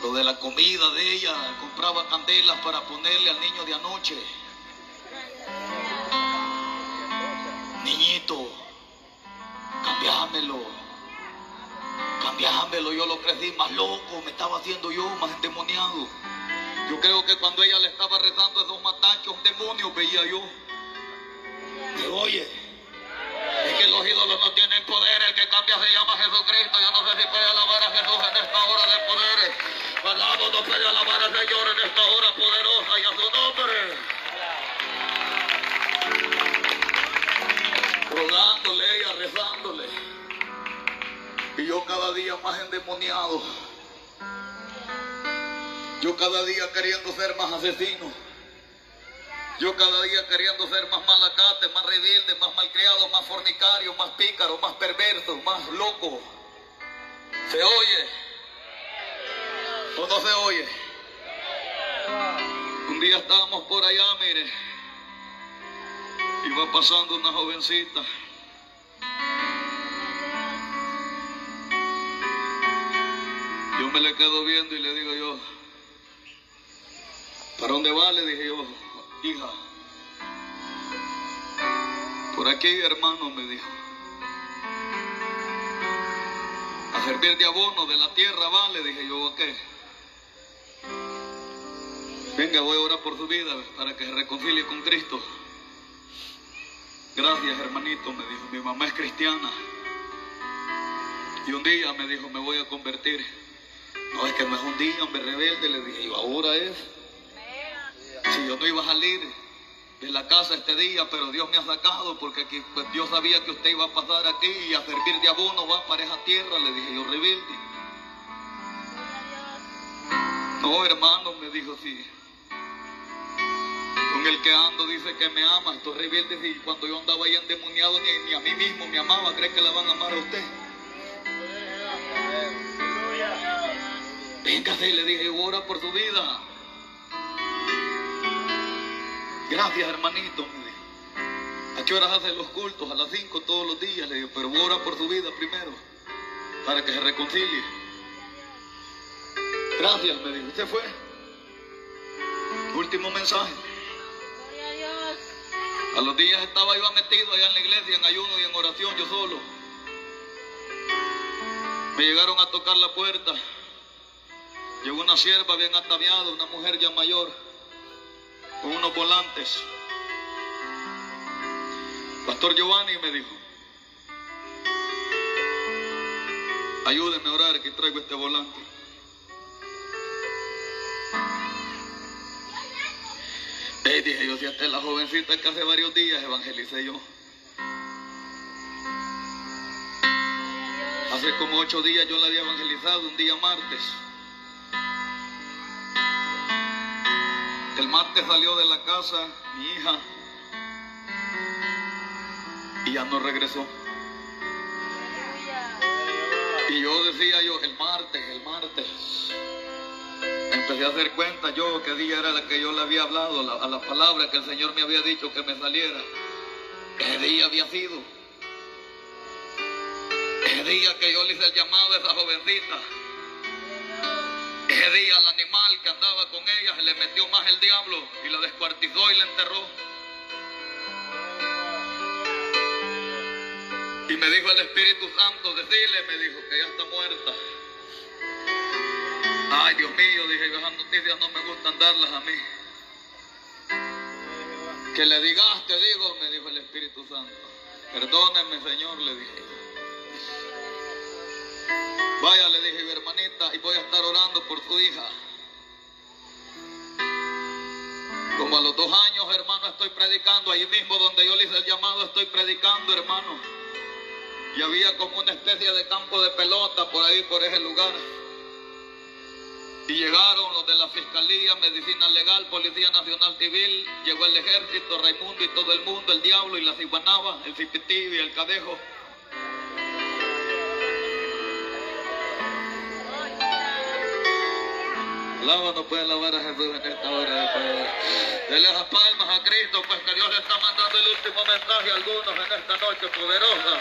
Lo de la comida de ella, compraba candelas para ponerle al niño de anoche. Cambiámelo. Cambiámelo, yo lo crecí más loco, me estaba haciendo yo más endemoniado. Yo creo que cuando ella le estaba rezando a esos matachos, un demonio veía yo. Me oye, es que los ídolos no tienen poder, el que cambia se llama Jesucristo. Yo no sé si puede alabar a Jesús en esta hora de poder. Alabo, no puede alabar al Señor en esta hora poderosa y a su nombre. Yo cada día más endemoniado. Yo cada día queriendo ser más asesino. Yo cada día queriendo ser más malacate, más rebelde, más malcriado, más fornicario, más pícaro, más perverso, más loco. ¿Se oye? ¿O no se oye? Un día estábamos por allá, mire. Iba pasando una jovencita. Me le quedo viendo y le digo yo, ¿para dónde va? Le dije yo, hija. Por aquí, hermano, me dijo. A servir de abono de la tierra, va, le dije yo, ¿a qué? Venga, voy a orar por su vida para que se reconcilie con Cristo. Gracias, hermanito, me dijo. Mi mamá es cristiana. Y un día me dijo, me voy a convertir. No, es que no es un día, hombre rebelde. Le dije, yo ahora es. Si yo no iba a salir de la casa este día, pero Dios me ha sacado porque aquí, pues, Dios sabía que usted iba a pasar aquí y a servir de abono va para esa tierra. Le dije, yo rebelde. No, hermano, me dijo, sí. Con el que ando dice que me ama. Estos rebeldes y cuando yo andaba ahí endemoniado ni, ni a mí mismo me amaba. ¿Cree que la van a amar a usted? Véngase, le dije, ora por su vida. Gracias, hermanito, me dijo. ¿A qué horas hacen los cultos? A las 5 todos los días, le dije, pero ora por su vida primero, para que se reconcilie. Gracias, me dijo. ¿Usted fue? Último mensaje. A los días estaba yo metido allá en la iglesia, en ayuno y en oración, yo solo. Me llegaron a tocar la puerta. Llegó una sierva bien ataviada, una mujer ya mayor, con unos volantes. Pastor Giovanni me dijo, ayúdeme a orar que traigo este volante. Eh, dije yo, si hasta la jovencita que hace varios días evangelicé yo. Hace como ocho días yo la había evangelizado, un día martes. El martes salió de la casa mi hija y ya no regresó. Y yo decía yo, el martes, el martes. Empecé a hacer cuenta yo qué día era la que yo le había hablado, la- a la palabra que el Señor me había dicho que me saliera. Ese día había sido. Ese día que yo le hice el llamado a esa jovencita. Ese día al animal que andaba con ella se le metió más el diablo y la descuartizó y la enterró. Y me dijo el Espíritu Santo, decirle, me dijo que ya está muerta. Ay, Dios mío, dije yo, esas noticias no me gustan darlas a mí. Que le digas, te digo, me dijo el Espíritu Santo. Perdóneme, Señor, le dije. Vaya, le dije, hermanita, y voy a estar orando por tu hija. Como a los dos años, hermano, estoy predicando, ahí mismo donde yo le hice el llamado, estoy predicando, hermano. Y había como una especie de campo de pelota por ahí, por ese lugar. Y llegaron los de la Fiscalía, Medicina Legal, Policía Nacional Civil, llegó el ejército, Raimundo y todo el mundo, el diablo y la ciguanaba, el cipitillo y el cadejo. Lava no puede lavar a Jesús en esta hora de poder. Dele las palmas a Cristo, pues que Dios le está mandando el último mensaje a algunos en esta noche poderosa.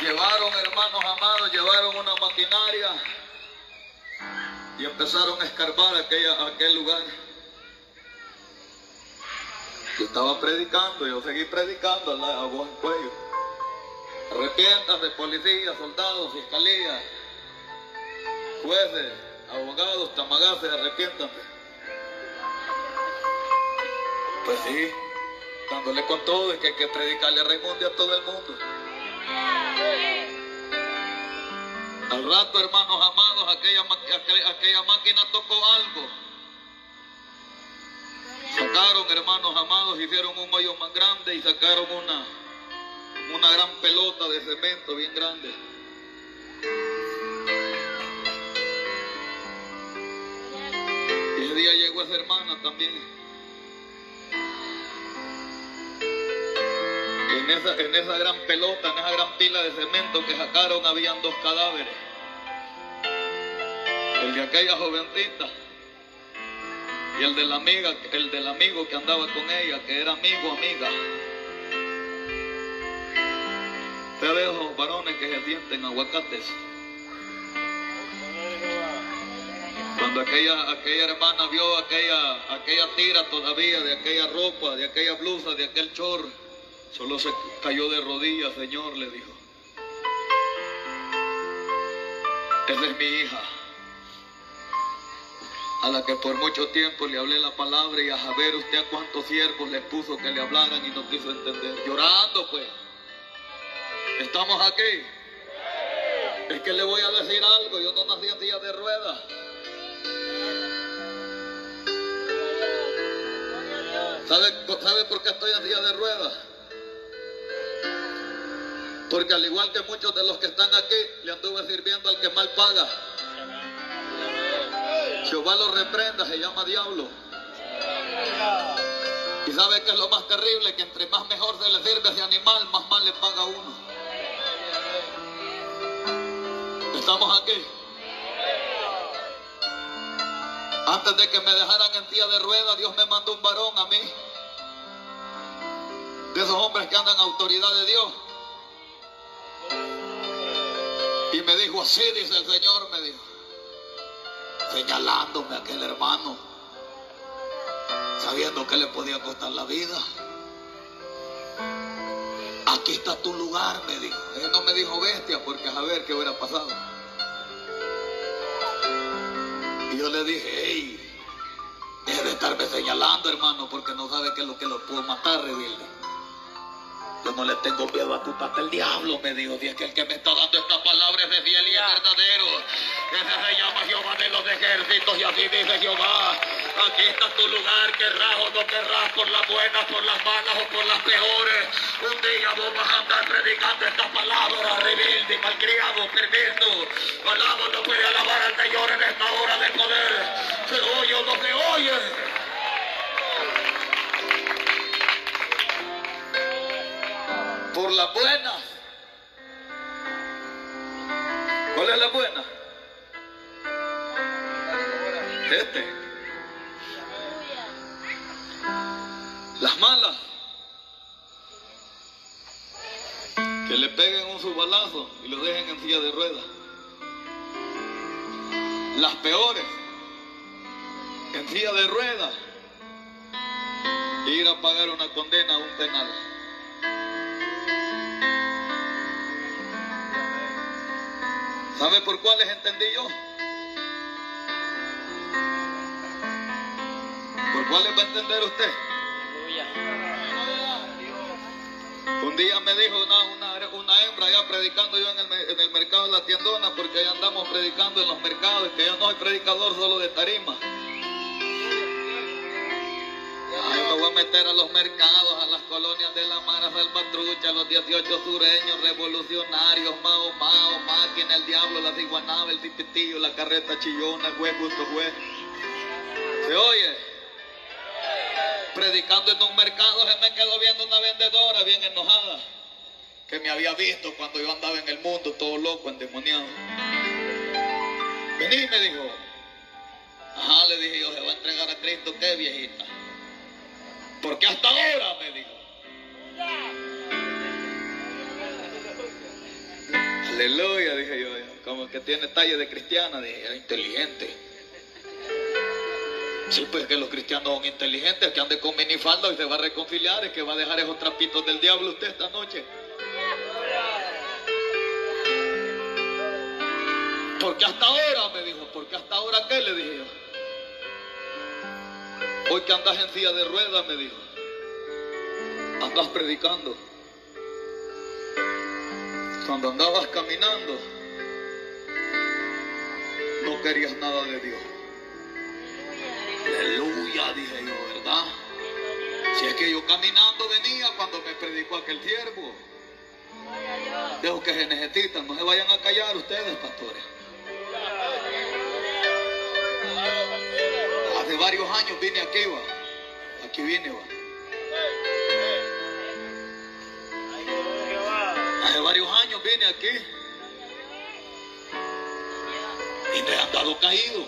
Llevaron, hermanos amados, llevaron una maquinaria y empezaron a escarbar aquella, aquel lugar. Yo estaba predicando, yo seguí predicando a voz en cuello. Arrepiéntase, policía, soldados, fiscalía, jueces, abogados, tamagaces, arrepiéntanse. Pues sí, dándole con todo, es que hay que predicarle y a todo el mundo. Al rato, hermanos amados, aquella, aquella máquina tocó algo. Sacaron, hermanos amados, hicieron un hoyo más grande y sacaron una, una gran pelota de cemento bien grande. Y ese día llegó esa hermana también. En esa, en esa gran pelota, en esa gran pila de cemento que sacaron, habían dos cadáveres. El de aquella jovencita y el de la amiga, el del amigo que andaba con ella, que era amigo, amiga. Ustedes esos varones que se sienten aguacates. Cuando aquella, aquella hermana vio aquella, aquella tira todavía de aquella ropa, de aquella blusa, de aquel chor, solo se cayó de rodillas, Señor, le dijo. Esa es mi hija, a la que por mucho tiempo le hablé la palabra y a saber usted a cuántos siervos le puso que le hablaran y no quiso entender. Llorando pues. ¿Estamos aquí? Es que le voy a decir algo, yo no nací en día de ruedas. ¿Sabe, ¿Sabe por qué estoy en día de ruedas? Porque al igual que muchos de los que están aquí, le anduve sirviendo al que mal paga. Jehová lo reprenda, se llama diablo. Y sabe que es lo más terrible, que entre más mejor se le sirve a ese animal, más mal le paga uno. ¿Estamos aquí? Antes de que me dejaran en tía de rueda, Dios me mandó un varón a mí. De esos hombres que andan autoridad de Dios. Y me dijo así, dice el Señor, me dijo, señalándome a aquel hermano, sabiendo que le podía costar la vida. Aquí está tu lugar, me dijo. Él no me dijo bestia porque a ver qué hubiera pasado. Y yo le dije, hey, deje de estarme señalando, hermano, porque no sabe qué es lo que lo puedo matar, rebelde. Yo no le tengo miedo a tu tata el diablo, me dijo. Es que el que me está dando esta palabra es de fiel y es verdadero. Ese se llama Jehová de los ejércitos y así dice Jehová. Aquí está tu lugar, querrás o no querrás, por las buenas, por las malas o por las peores. Un día vos vas a andar predicando esta palabra, rebelde, malcriado, perverso. Alabo no puede alabar al Señor en esta hora de poder. Se oye o no se oye. Por la buena. ¿Cuál es la buena? Este. Las malas. Que le peguen un subalazo y lo dejen en silla de ruedas. Las peores. En silla de ruedas. Ir a pagar una condena a un penal. ¿Sabe por cuáles entendí yo? ¿Por cuáles va a entender usted? Un día me dijo una, una, una hembra ya predicando yo en el, en el mercado de la tiendona, porque allá andamos predicando en los mercados, que yo no soy predicador solo de tarima. Voy a meter a los mercados, a las colonias de la Mara Salvatrucha, a los 18 sureños, revolucionarios, Mao Mao, Máquina, el Diablo, la ciguanaba, el tipitillo, la carreta chillona, juez, justo juez. ¿Se oye? Predicando en un mercado se me quedó viendo una vendedora bien enojada, que me había visto cuando yo andaba en el mundo todo loco, endemoniado. Vení, me dijo. Ajá, le dije yo, se va a entregar a Cristo, qué viejita. Porque hasta ahora me dijo. Aleluya, dije yo. Como que tiene talla de cristiana, dije, inteligente. Sí, pues que los cristianos son inteligentes, que ande con minifalda y se va a reconciliar, es que va a dejar esos trapitos del diablo usted esta noche. Porque hasta ahora, me dijo, porque hasta ahora, ¿qué le dije? Hoy que andas en silla de ruedas, me dijo. Andas predicando. Cuando andabas caminando, no querías nada de Dios. Aleluya, dije yo, ¿verdad? Si es que yo caminando venía cuando me predicó aquel siervo. Dejo que se necesitan, no se vayan a callar ustedes, pastores. Hace varios años vine aquí, va. Aquí vine, va. Hace varios años vine aquí. Y me he andado caído.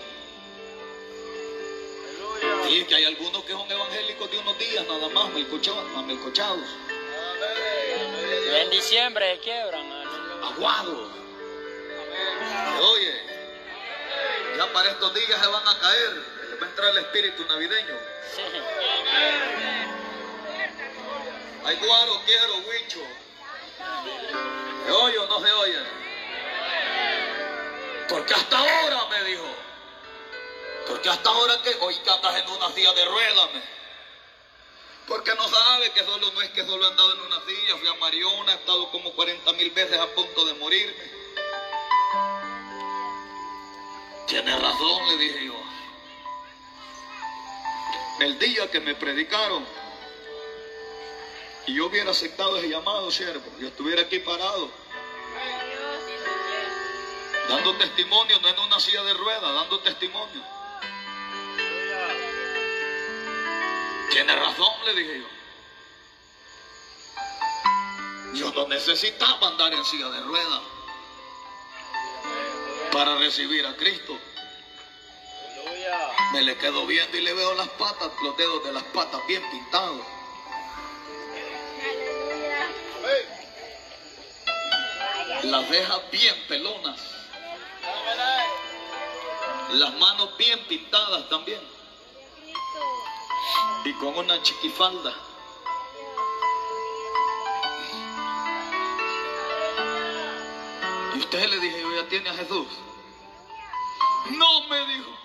Y es que hay algunos que son evangélicos de unos días nada más, melcochados. melcochados En diciembre se quiebran. aguados. Oye, ya para estos días se van a caer. Va a entrar el espíritu navideño. Hay guaro, quiero, huicho. ¿Se oye o no se oye? Porque hasta ahora me dijo. Porque hasta ahora que hoy que andas en una silla de ruedas. Porque no sabe que solo no es que solo he andado en una silla, fui a Mariona, he estado como 40 mil veces a punto de morirme. Tiene razón, le dije yo. El día que me predicaron, y yo hubiera aceptado ese llamado, siervo, yo estuviera aquí parado, dando testimonio, no en una silla de ruedas, dando testimonio. Tiene razón, le dije yo. Yo no necesitaba andar en silla de ruedas para recibir a Cristo. Me le quedo viendo y le veo las patas, los dedos de las patas bien pintados. Las cejas bien pelonas. Las manos bien pintadas también. Y con una chiquifalda. Y usted le dije, yo ya tiene a Jesús. No me dijo.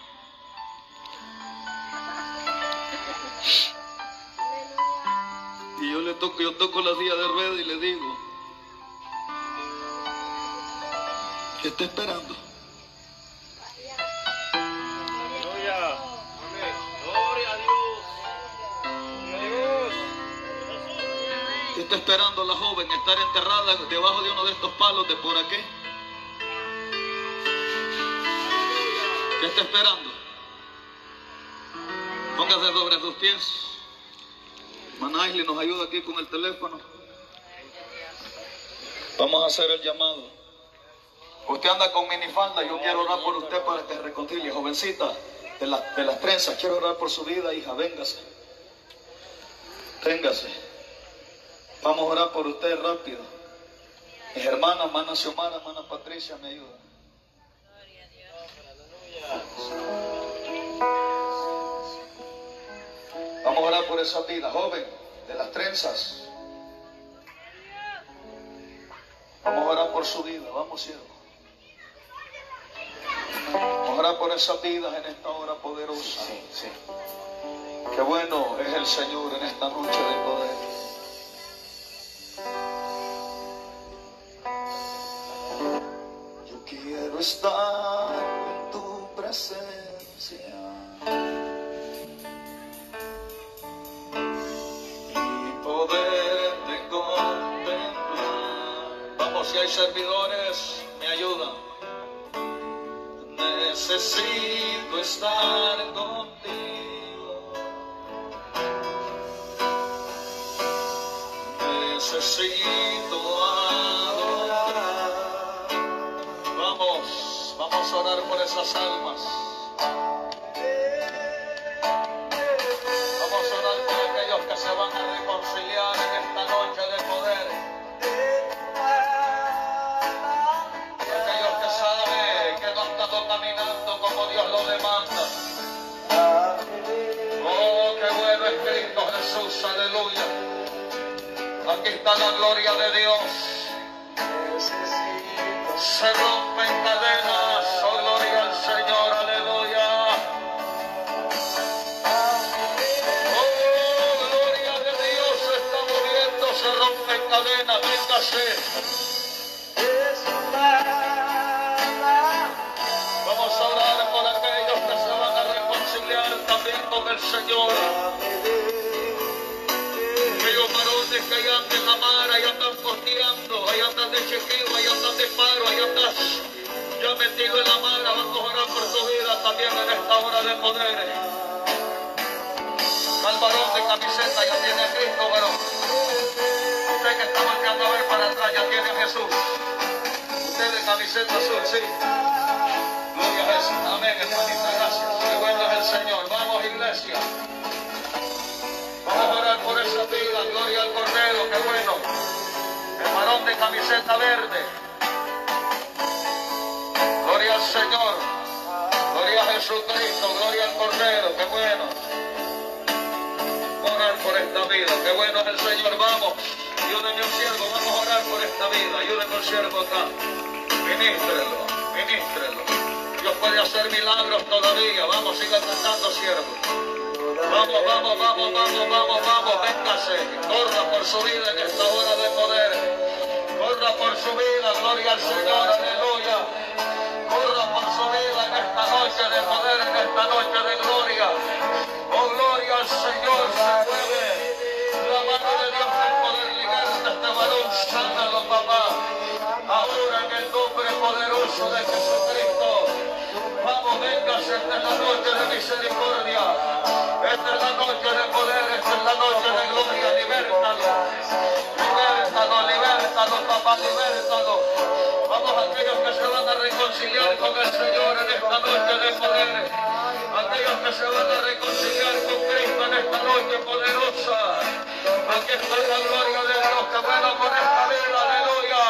Y yo le toco, yo toco la silla de ruedas y le digo, ¿qué está esperando? ¿Qué está esperando la joven? Estar enterrada debajo de uno de estos palos de por aquí. ¿Qué está esperando? Póngase sobre sus pies. Manaisli nos ayuda aquí con el teléfono. Vamos a hacer el llamado. Usted anda con minifalda, yo quiero orar por usted para que se reconcilie. Jovencita, de, la- de las trenzas, quiero orar por su vida, hija, véngase. Véngase. Vamos a orar por usted rápido. Mis hermanas, hermana Xiomara, hermana Patricia, me ayudan. Vamos a orar por esa vida, joven, de las trenzas. Vamos a orar por su vida, vamos siervo. Vamos a orar por esas vidas en esta hora poderosa. Sí, sí. Qué bueno es el Señor en esta noche de poder. Yo quiero estar en tu presencia. Si hay servidores, me ayudan. Necesito estar contigo. Necesito adorar. Vamos, vamos a orar por esas almas. Vamos a orar por aquellos que se van a reconciliar en esta Jesús, aleluya. Aquí está la gloria de Dios. Se rompen cadenas, oh gloria al Señor, aleluya. Oh, gloria de Dios se está moviendo, se rompen cadenas, véngase. Vamos ahí andan en la mar, ahí andan posteando, ahí andan de chequeo, ahí andan de paro, ahí andan ya metido en la mar, vamos a orar por tu vida también en esta hora de poder. Al varón de camiseta ya tiene Cristo, varón. Usted que está volteando a ver para atrás ya tiene Jesús. Usted de camiseta azul, sí. Gloria a Jesús. Amén, hermanita, gracias. Bueno es el Señor. Vamos, iglesia. Vamos a orar por esa vida. Gloria al Cordero, qué bueno. El varón de camiseta verde. Gloria al Señor. Gloria a Jesucristo. Gloria al Cordero, qué bueno. Orar por esta vida. Qué bueno es el Señor. Vamos. Ayúdenme un siervo. Vamos a orar por esta vida. Ayúdenme un siervo acá. Ministrelo. Ministrelo. Dios puede hacer milagros todavía. Vamos, siga cantando, siervo. Vamos, vamos, vamos, vamos, vamos, vamos, véngase. Corra por su vida en esta hora de poder. Corra por su vida, gloria al Señor, aleluya. Corra por su vida en esta noche de poder, en esta noche de gloria. Oh, gloria al Señor, se mueve. La mano de Dios en poder ligarte a este varón, sánalo, papá. Ahora en el nombre poderoso de Jesucristo clamamos, véngase, esta es la noche de misericordia, esta es la noche de poder, esta es la noche de gloria, libértalo, libértalo, libértalo, papá, libértalo. Vamos a aquellos que se van a reconciliar con el Señor en esta noche de poder, aquellos que se van a reconciliar con Cristo en esta noche poderosa, aquí está la gloria de Dios que vuela con esta vida, aleluya.